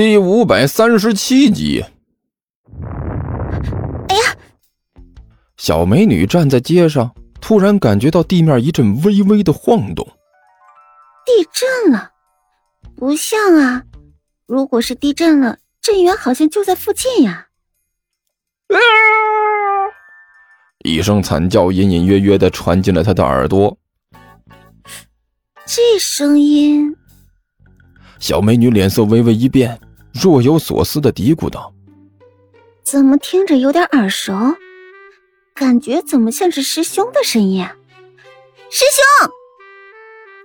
第五百三十七集。哎呀！小美女站在街上，突然感觉到地面一阵微微的晃动。地震了？不像啊！如果是地震了，震源好像就在附近呀！啊！一声惨叫隐隐约约的传进了她的耳朵。这声音……小美女脸色微微一变。若有所思的嘀咕道：“怎么听着有点耳熟？感觉怎么像是师兄的声音啊？师兄！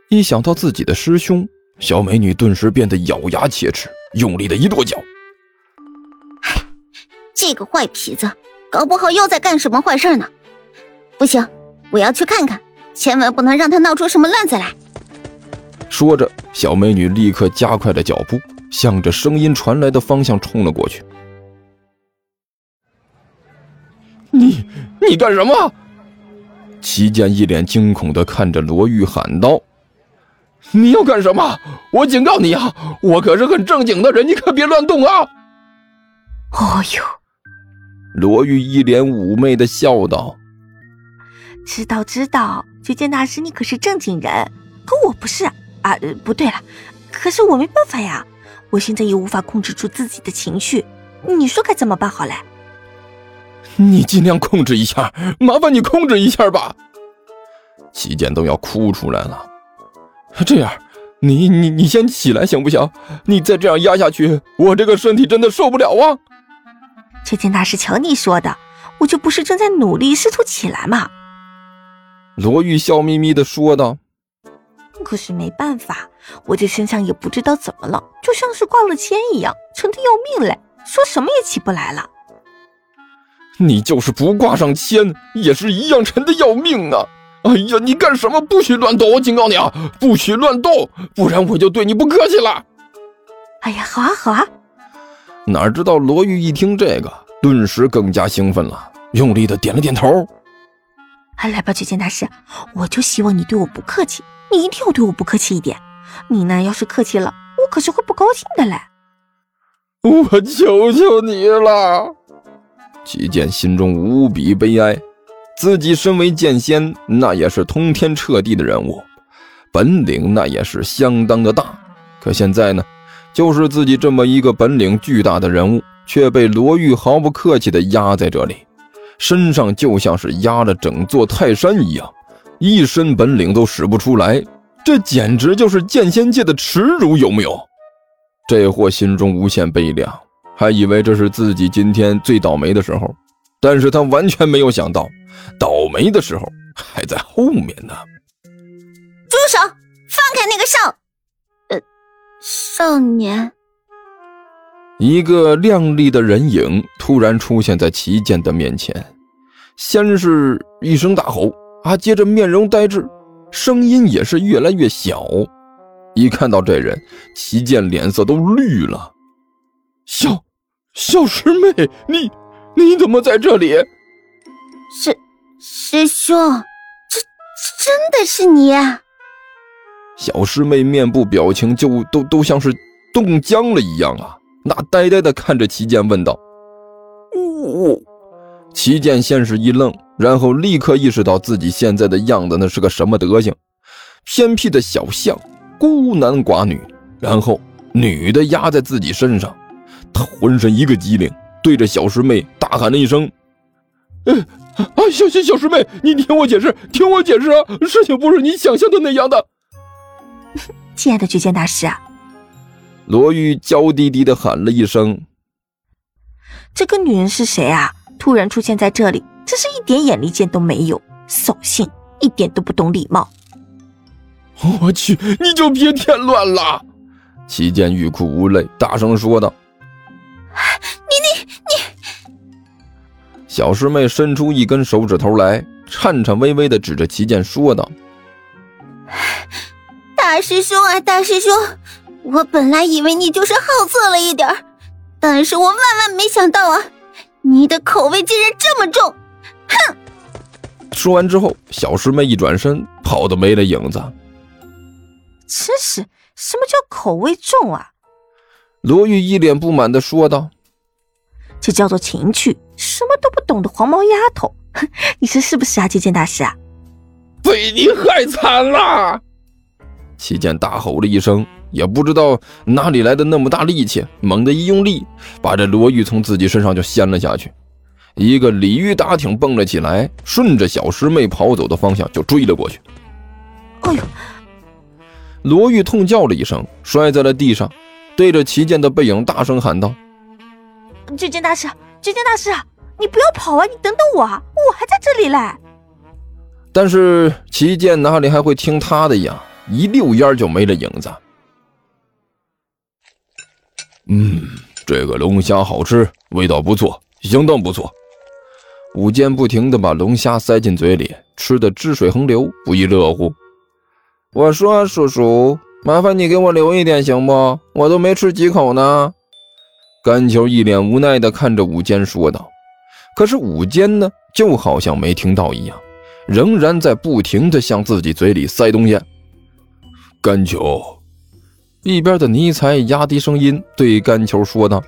一想到自己的师兄，小美女顿时变得咬牙切齿，用力的一跺脚。这个坏痞子，搞不好又在干什么坏事呢？不行，我要去看看，千万不能让他闹出什么乱子来。”说着，小美女立刻加快了脚步。向着声音传来的方向冲了过去。你你干什么？齐剑一脸惊恐的看着罗玉喊道：“你要干什么？我警告你啊，我可是很正经的人，你可别乱动啊！”哦呦，罗玉一脸妩媚的笑道：“知道知道，绝剑大师你可是正经人，可我不是啊！不对了，可是我没办法呀。”我现在也无法控制住自己的情绪，你说该怎么办好嘞？你尽量控制一下，麻烦你控制一下吧。齐剑都要哭出来了。这样，你你你先起来行不行？你再这样压下去，我这个身体真的受不了啊！这件大事，瞧你说的，我就不是正在努力试图起来吗？罗玉笑眯眯的说道。可是没办法，我这身上也不知道怎么了，就像是挂了铅一样，沉得要命嘞，说什么也起不来了。你就是不挂上铅，也是一样沉得要命啊！哎呀，你干什么？不许乱动！我警告你啊，不许乱动，不然我就对你不客气了。哎呀，好啊，好啊。哪知道罗玉一听这个，顿时更加兴奋了，用力的点了点头。来吧，绝剑大师，我就希望你对我不客气。你一定要对我不客气一点，你呢？要是客气了，我可是会不高兴的嘞。我求求你了！齐剑心中无比悲哀，自己身为剑仙，那也是通天彻地的人物，本领那也是相当的大。可现在呢，就是自己这么一个本领巨大的人物，却被罗玉毫不客气的压在这里，身上就像是压了整座泰山一样。一身本领都使不出来，这简直就是剑仙界的耻辱，有没有？这货心中无限悲凉，还以为这是自己今天最倒霉的时候，但是他完全没有想到，倒霉的时候还在后面呢。住手！放开那个少……呃，少年。一个靓丽的人影突然出现在齐剑的面前，先是一声大吼。啊！接着面容呆滞，声音也是越来越小。一看到这人，齐健脸色都绿了。小小师妹，你你怎么在这里？师师兄，这真的是你？小师妹面部表情就都都像是冻僵了一样啊！那呆呆的看着齐剑，问道：“我……”齐剑先是一愣。然后立刻意识到自己现在的样子那是个什么德行，偏僻的小巷，孤男寡女，然后女的压在自己身上，他浑身一个机灵，对着小师妹大喊了一声：“呃啊，小小小师妹，你听我解释，听我解释啊，事情不是你想象的那样的。”亲爱的绝剑大师啊，罗玉娇滴滴的喊了一声：“这个女人是谁啊？突然出现在这里。”真是一点眼力见都没有，扫兴，一点都不懂礼貌。我去，你就别添乱了！齐剑欲哭无泪，大声说道：“你你你！”小师妹伸出一根手指头来，颤颤巍巍的指着齐剑说道：“大师兄啊，大师兄，我本来以为你就是好色了一点但是我万万没想到啊，你的口味竟然这么重！”哼！说完之后，小师妹一转身，跑得没了影子。真是，什么叫口味重啊？罗玉一脸不满的说道：“这叫做情趣，什么都不懂的黄毛丫头，你说是不是啊，接见大师啊？”被你害惨了！齐剑大吼了一声，也不知道哪里来的那么大力气，猛地一用力，把这罗玉从自己身上就掀了下去。一个鲤鱼打挺蹦了起来，顺着小师妹跑走的方向就追了过去。哎呦！罗玉痛叫了一声，摔在了地上，对着齐剑的背影大声喊道：“接见大师，接见大师，你不要跑啊！你等等我啊，我还在这里嘞！”但是齐剑哪里还会听他的呀？一溜烟就没了影子。嗯，这个龙虾好吃，味道不错，相当不错。武坚不停的把龙虾塞进嘴里，吃的汁水横流，不亦乐乎。我说：“叔叔，麻烦你给我留一点行不？我都没吃几口呢。”甘球一脸无奈的看着武坚说道。可是武坚呢，就好像没听到一样。仍然在不停地向自己嘴里塞东西。甘球，一边的尼才压低声音对甘球说道：“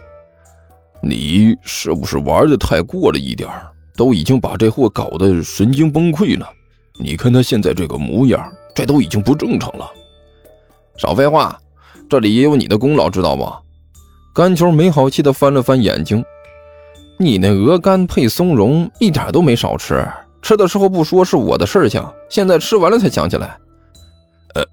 你是不是玩的太过了一点都已经把这货搞得神经崩溃了。你看他现在这个模样，这都已经不正常了。”少废话，这里也有你的功劳，知道吗？甘球没好气的翻了翻眼睛：“你那鹅肝配松茸，一点都没少吃。”吃的时候不说是我的事情，现在吃完了才想起来。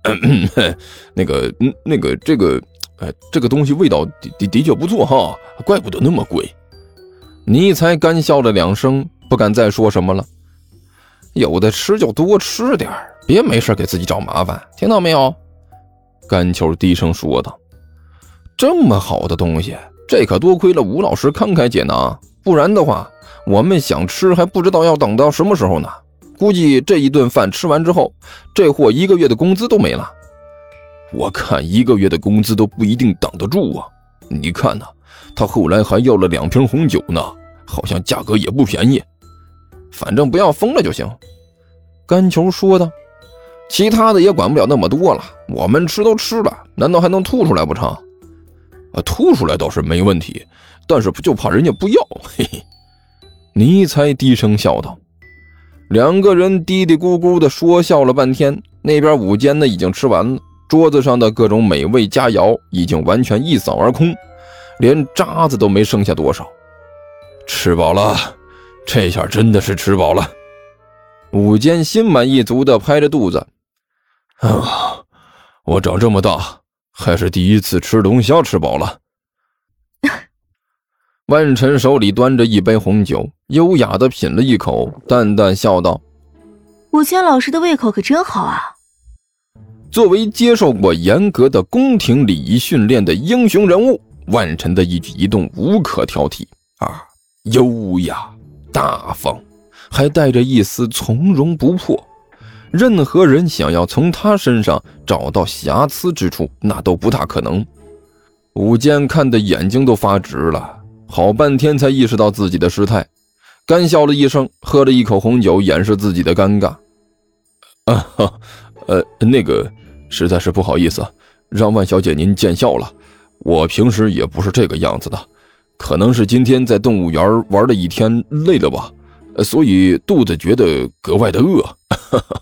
呃，那个，那个，这个，哎，这个东西味道的的的确不错哈，怪不得那么贵。尼才干笑了两声，不敢再说什么了。有的吃就多吃点别没事给自己找麻烦，听到没有？甘秋低声说道：“这么好的东西，这可多亏了吴老师慷慨解囊，不然的话。”我们想吃还不知道要等到什么时候呢，估计这一顿饭吃完之后，这货一个月的工资都没了。我看一个月的工资都不一定挡得住啊！你看呢，他后来还要了两瓶红酒呢，好像价格也不便宜。反正不要疯了就行。”甘球说道，“其他的也管不了那么多了，我们吃都吃了，难道还能吐出来不成？啊，吐出来倒是没问题，但是就怕人家不要，嘿嘿。”尼才低声笑道：“两个人嘀嘀咕咕的说笑了半天。那边午间呢，已经吃完了，桌子上的各种美味佳肴已经完全一扫而空，连渣子都没剩下多少。吃饱了，这下真的是吃饱了。”午间心满意足的拍着肚子：“啊，我长这么大还是第一次吃龙虾吃饱了。”万晨手里端着一杯红酒，优雅的品了一口，淡淡笑道：“武谦老师的胃口可真好啊！”作为接受过严格的宫廷礼仪训练的英雄人物，万晨的一举一动无可挑剔啊，优雅大方，还带着一丝从容不迫。任何人想要从他身上找到瑕疵之处，那都不大可能。武坚看的眼睛都发直了。好半天才意识到自己的失态，干笑了一声，喝了一口红酒，掩饰自己的尴尬。啊哈，呃，那个，实在是不好意思，让万小姐您见笑了。我平时也不是这个样子的，可能是今天在动物园玩了一天累了吧，所以肚子觉得格外的饿。哈哈